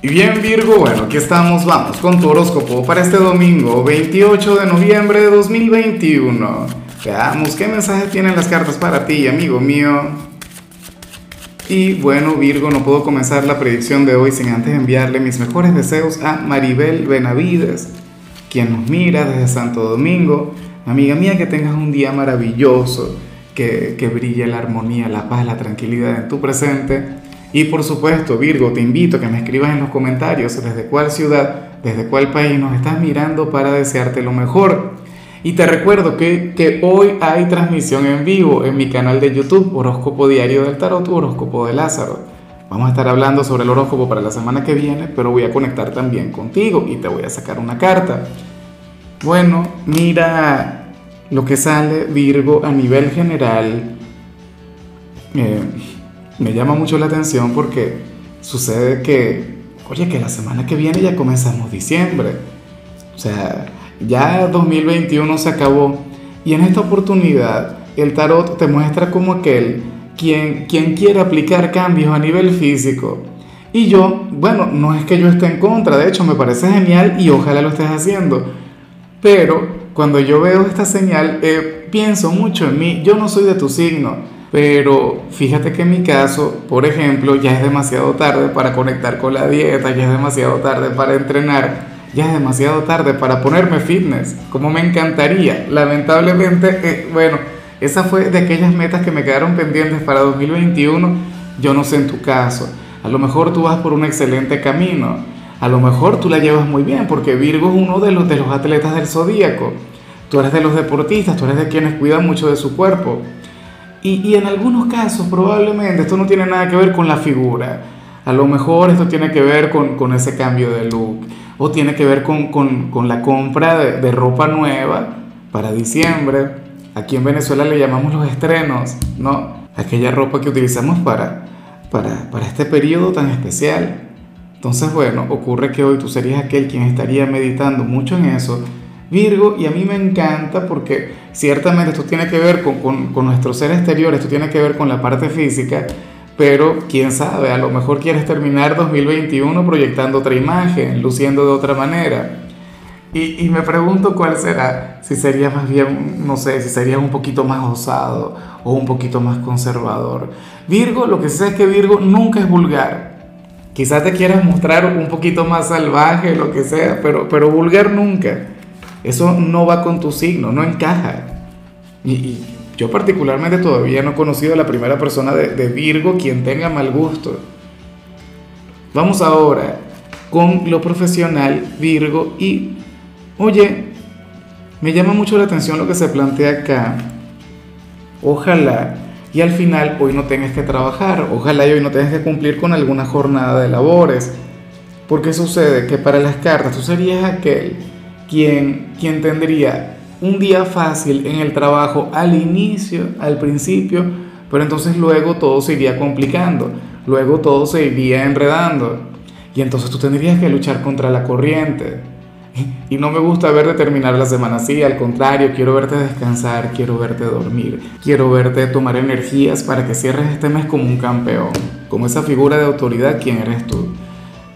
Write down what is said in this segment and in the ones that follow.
Y bien Virgo, bueno, aquí estamos, vamos con tu horóscopo para este domingo 28 de noviembre de 2021. Veamos qué mensaje tienen las cartas para ti, amigo mío. Y bueno Virgo, no puedo comenzar la predicción de hoy sin antes enviarle mis mejores deseos a Maribel Benavides, quien nos mira desde Santo Domingo. Amiga mía, que tengas un día maravilloso, que, que brille la armonía, la paz, la tranquilidad en tu presente y por supuesto, Virgo, te invito a que me escribas en los comentarios desde cuál ciudad, desde cuál país nos estás mirando para desearte lo mejor. Y te recuerdo que, que hoy hay transmisión en vivo en mi canal de YouTube, Horóscopo Diario del Tarot, Horóscopo de Lázaro. Vamos a estar hablando sobre el horóscopo para la semana que viene, pero voy a conectar también contigo y te voy a sacar una carta. Bueno, mira lo que sale Virgo a nivel general. Eh, me llama mucho la atención porque sucede que, oye, que la semana que viene ya comenzamos diciembre. O sea, ya 2021 se acabó y en esta oportunidad el tarot te muestra como aquel quien, quien quiere aplicar cambios a nivel físico. Y yo, bueno, no es que yo esté en contra, de hecho me parece genial y ojalá lo estés haciendo. Pero cuando yo veo esta señal, eh, pienso mucho en mí, yo no soy de tu signo pero fíjate que en mi caso, por ejemplo, ya es demasiado tarde para conectar con la dieta, ya es demasiado tarde para entrenar, ya es demasiado tarde para ponerme fitness, como me encantaría. Lamentablemente, eh, bueno, esa fue de aquellas metas que me quedaron pendientes para 2021. Yo no sé en tu caso. A lo mejor tú vas por un excelente camino. A lo mejor tú la llevas muy bien, porque Virgo es uno de los, de los atletas del zodíaco. Tú eres de los deportistas, tú eres de quienes cuidan mucho de su cuerpo. Y, en algunos casos probablemente esto no tiene nada que ver con la figura. A lo mejor esto tiene que ver con, ese cambio de look o tiene que ver con, la compra de, ropa nueva para diciembre. Aquí en Venezuela le llamamos los estrenos, ¿no? Aquella ropa que utilizamos para, para, para este periodo tan especial. Entonces, bueno, ocurre que hoy tú serías aquel quien estaría meditando mucho en eso Virgo, y a mí me encanta porque ciertamente esto tiene que ver con, nuestro ser exterior, esto tiene que ver con la parte física, pero quién sabe, a lo mejor quieres terminar 2021 proyectando otra imagen, luciendo de otra manera. Y, y, me pregunto cuál será, si sería más bien, no sé, si sería un poquito más osado o un poquito más conservador. Virgo, lo que sé es que Virgo nunca es vulgar. Quizás te quieras mostrar un poquito más salvaje, lo que sea, pero, pero vulgar nunca. Eso no va con tu signo, no encaja. Y, yo particularmente todavía no he conocido a la primera persona de, de Virgo quien tenga mal gusto. Vamos ahora con lo profesional Virgo y, oye, me llama mucho la atención lo que se plantea acá. Ojalá y al final hoy no tengas que trabajar, ojalá y hoy no tengas que cumplir con alguna jornada de labores. Porque sucede que para las cartas tú serías aquel quien, quien tendría un día fácil en el trabajo al inicio, al principio, pero entonces luego todo se iría complicando, luego todo se iría enredando y entonces tú tendrías que luchar contra la corriente. Y no me gusta verte terminar la semana así, al contrario, quiero verte descansar, quiero verte dormir, quiero verte tomar energías para que cierres este mes como un campeón, como esa figura de autoridad quien eres tú.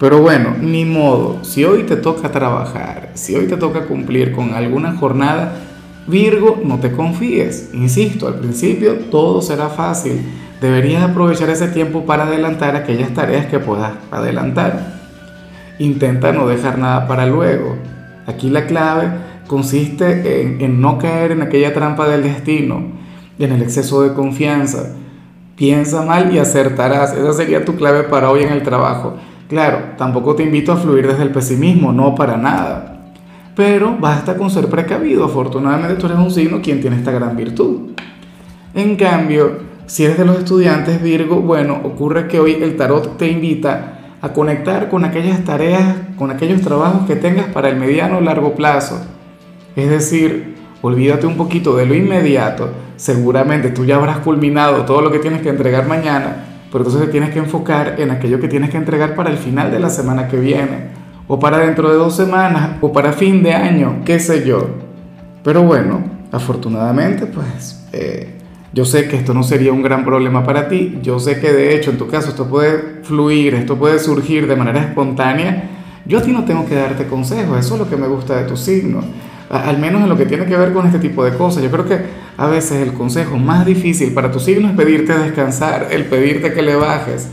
Pero bueno, ni modo, si hoy te toca trabajar, si hoy te toca cumplir con alguna jornada, Virgo, no te confíes. Insisto, al principio todo será fácil. Deberías aprovechar ese tiempo para adelantar aquellas tareas que puedas adelantar. Intenta no dejar nada para luego. Aquí la clave consiste en, en no caer en aquella trampa del destino, en el exceso de confianza. Piensa mal y acertarás. Esa sería tu clave para hoy en el trabajo. Claro, tampoco te invito a fluir desde el pesimismo, no para nada. Pero basta con ser precavido. Afortunadamente tú eres un signo quien tiene esta gran virtud. En cambio, si eres de los estudiantes Virgo, bueno, ocurre que hoy el tarot te invita a conectar con aquellas tareas, con aquellos trabajos que tengas para el mediano o largo plazo. Es decir, olvídate un poquito de lo inmediato. Seguramente tú ya habrás culminado todo lo que tienes que entregar mañana pero entonces te tienes que enfocar en aquello que tienes que entregar para el final de la semana que viene, o para dentro de dos semanas, o para fin de año, qué sé yo. Pero bueno, afortunadamente, pues eh, Yo sé que esto no sería un gran problema para ti, yo sé que de hecho en tu caso esto puede fluir, esto puede surgir de manera espontánea. Yo a ti no tengo que darte consejos, eso es lo que me gusta de tu signo, al menos en lo que tiene que ver con este tipo de cosas. Yo creo que a veces el consejo más difícil para tu signo es pedirte descansar, el pedirte que le bajes.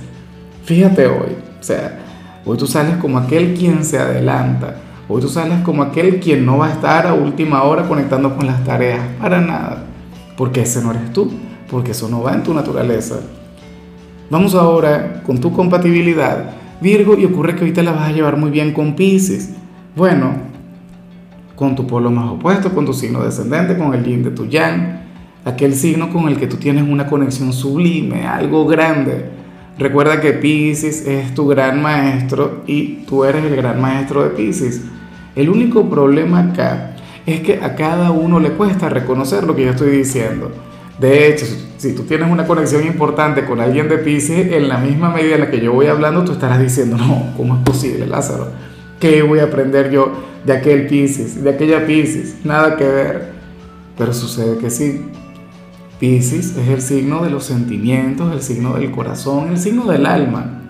Fíjate hoy, o sea, hoy tú sales como aquel quien se adelanta, hoy tú sales como aquel quien no va a estar a última hora conectando con las tareas, para nada porque ese no eres tú, porque eso no va en tu naturaleza. Vamos ahora con tu compatibilidad, Virgo, y ocurre que hoy te la vas a llevar muy bien con Pisces. Bueno, con tu polo más opuesto, con tu signo descendente, con el yin de tu yang, aquel signo con el que tú tienes una conexión sublime, algo grande. Recuerda que Pisces es tu gran maestro y tú eres el gran maestro de Pisces. El único problema acá es que a cada uno le cuesta reconocer lo que yo estoy diciendo. De hecho, si tú tienes una conexión importante con alguien de Pisces, en la misma medida en la que yo voy hablando, tú estarás diciendo, no, ¿cómo es posible, Lázaro? ¿Qué voy a aprender yo de aquel Pisces, de aquella Pisces? Nada que ver. Pero sucede que sí. Pisces es el signo de los sentimientos, el signo del corazón, el signo del alma.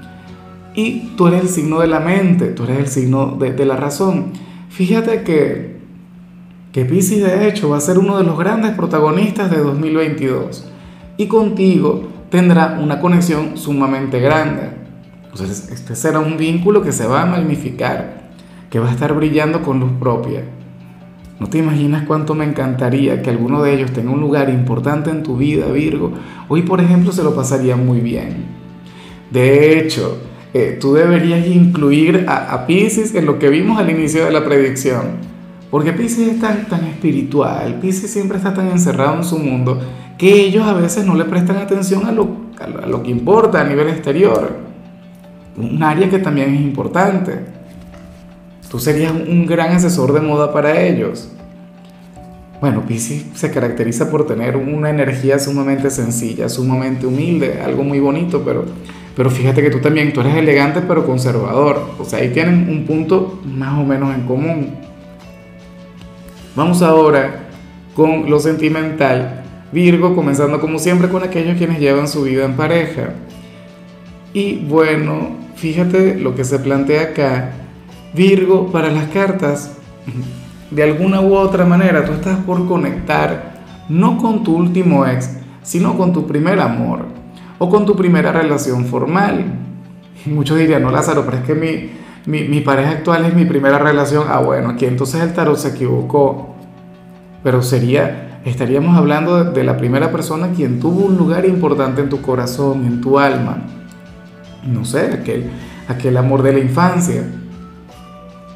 Y tú eres el signo de la mente, tú eres el signo de, la razón. Fíjate que que Pisces de hecho va a ser uno de los grandes protagonistas de 2022 y contigo tendrá una conexión sumamente grande. Entonces, este será un vínculo que se va a magnificar, que va a estar brillando con luz propia. No te imaginas cuánto me encantaría que alguno de ellos tenga un lugar importante en tu vida, Virgo. Hoy, por ejemplo, se lo pasaría muy bien. De hecho, eh, tú deberías incluir a, a Pisces en lo que vimos al inicio de la predicción porque Pisces es tan, tan espiritual, Pisces siempre está tan encerrado en su mundo que ellos a veces no le prestan atención a lo, a lo que importa a nivel exterior. Un área que también es importante. Tú serías un gran asesor de moda para ellos. Bueno, Pisces se caracteriza por tener una energía sumamente sencilla, sumamente humilde, algo muy bonito, pero, pero fíjate que tú también, tú eres elegante pero conservador. O sea, ahí tienen un punto más o menos en común. Vamos ahora con lo sentimental. Virgo, comenzando como siempre con aquellos quienes llevan su vida en pareja. Y bueno, fíjate lo que se plantea acá. Virgo, para las cartas, de alguna u otra manera tú estás por conectar no con tu último ex, sino con tu primer amor o con tu primera relación formal. Muchos dirían, no Lázaro, pero es que mi, mi, pareja actual es mi primera relación. Ah, bueno, aquí entonces el tarot se equivocó. Pero sería, estaríamos hablando de, la primera persona quien tuvo un lugar importante en tu corazón, en tu alma. No sé, aquel, aquel amor de la infancia.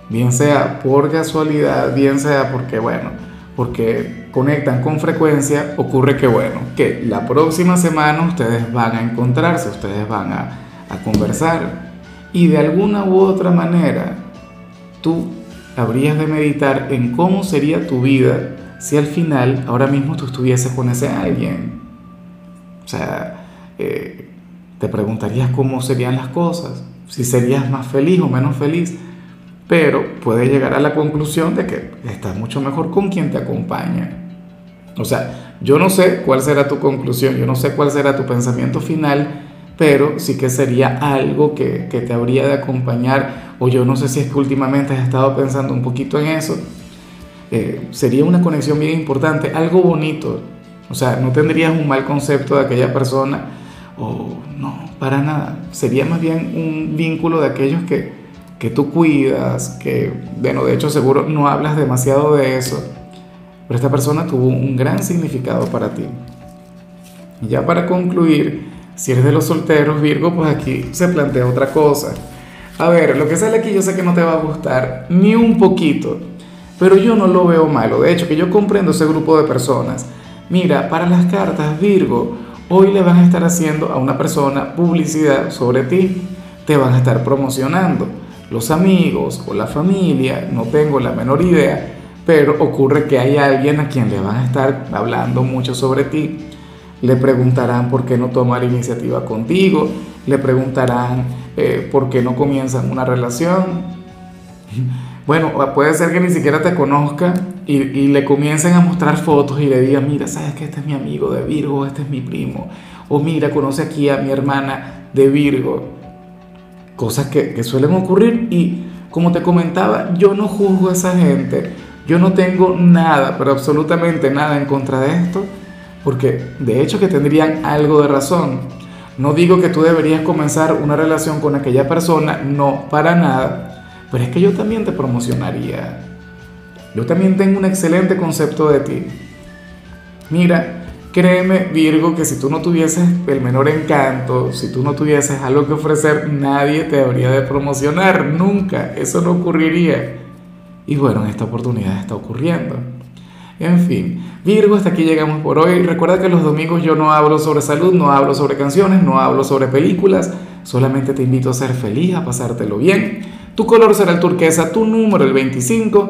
Bien sea por casualidad, bien sea porque, bueno, porque conectan con frecuencia, ocurre que, bueno, que la próxima semana ustedes van a encontrarse, ustedes van a, a conversar y de alguna u otra manera tú habrías de meditar en cómo sería tu vida si al final ahora mismo tú estuvieses con ese alguien. O sea, eh, te preguntarías cómo serían las cosas, si serías más feliz o menos feliz, pero puedes llegar a la conclusión de que estás mucho mejor con quien te acompaña. O sea, yo no sé cuál será tu conclusión, yo no sé cuál será tu pensamiento final, pero sí que sería algo que, que, te habría de acompañar, o yo no sé si es que últimamente has estado pensando un poquito en eso, eh, sería una conexión bien importante, algo bonito, o sea, no tendrías un mal concepto de aquella persona, o no, para nada, sería más bien un vínculo de aquellos que, que tú cuidas, que, bueno, de hecho seguro no hablas demasiado de eso, pero esta persona tuvo un gran significado para ti. Y ya para concluir, si eres de los solteros, Virgo, pues aquí se plantea otra cosa. A ver, lo que sale aquí yo sé que no te va a gustar ni un poquito, pero yo no lo veo malo. De hecho, que yo comprendo ese grupo de personas. Mira, para las cartas, Virgo, hoy le van a estar haciendo a una persona publicidad sobre ti. Te van a estar promocionando. Los amigos o la familia, no tengo la menor idea, pero ocurre que hay alguien a quien le van a estar hablando mucho sobre ti le preguntarán por qué no toma la iniciativa contigo, le preguntarán eh, por qué no comienzan una relación. Bueno, puede ser que ni siquiera te conozca y, y, le comiencen a mostrar fotos y le digan, mira, sabes que este es mi amigo de Virgo, este es mi primo. O mira, conoce aquí a mi hermana de Virgo. Cosas que, que suelen ocurrir y como te comentaba, yo no juzgo a esa gente. Yo no tengo nada, pero absolutamente nada en contra de esto, porque de hecho que tendrían algo de razón. No digo que tú deberías comenzar una relación con aquella persona, no, para nada pero es que yo también te promocionaría. Yo también tengo un excelente concepto de ti. Mira, créeme Virgo que si tú no tuvieses el menor encanto, si tú no tuvieses algo que ofrecer, nadie te habría de promocionar, nunca, eso no ocurriría. Y bueno, en esta oportunidad está ocurriendo. En fin, Virgo, hasta aquí llegamos por hoy. Recuerda que los domingos yo no hablo sobre salud, no hablo sobre canciones, no hablo sobre películas, solamente te invito a ser feliz, a pasártelo bien tu color será el turquesa, tu número el 25.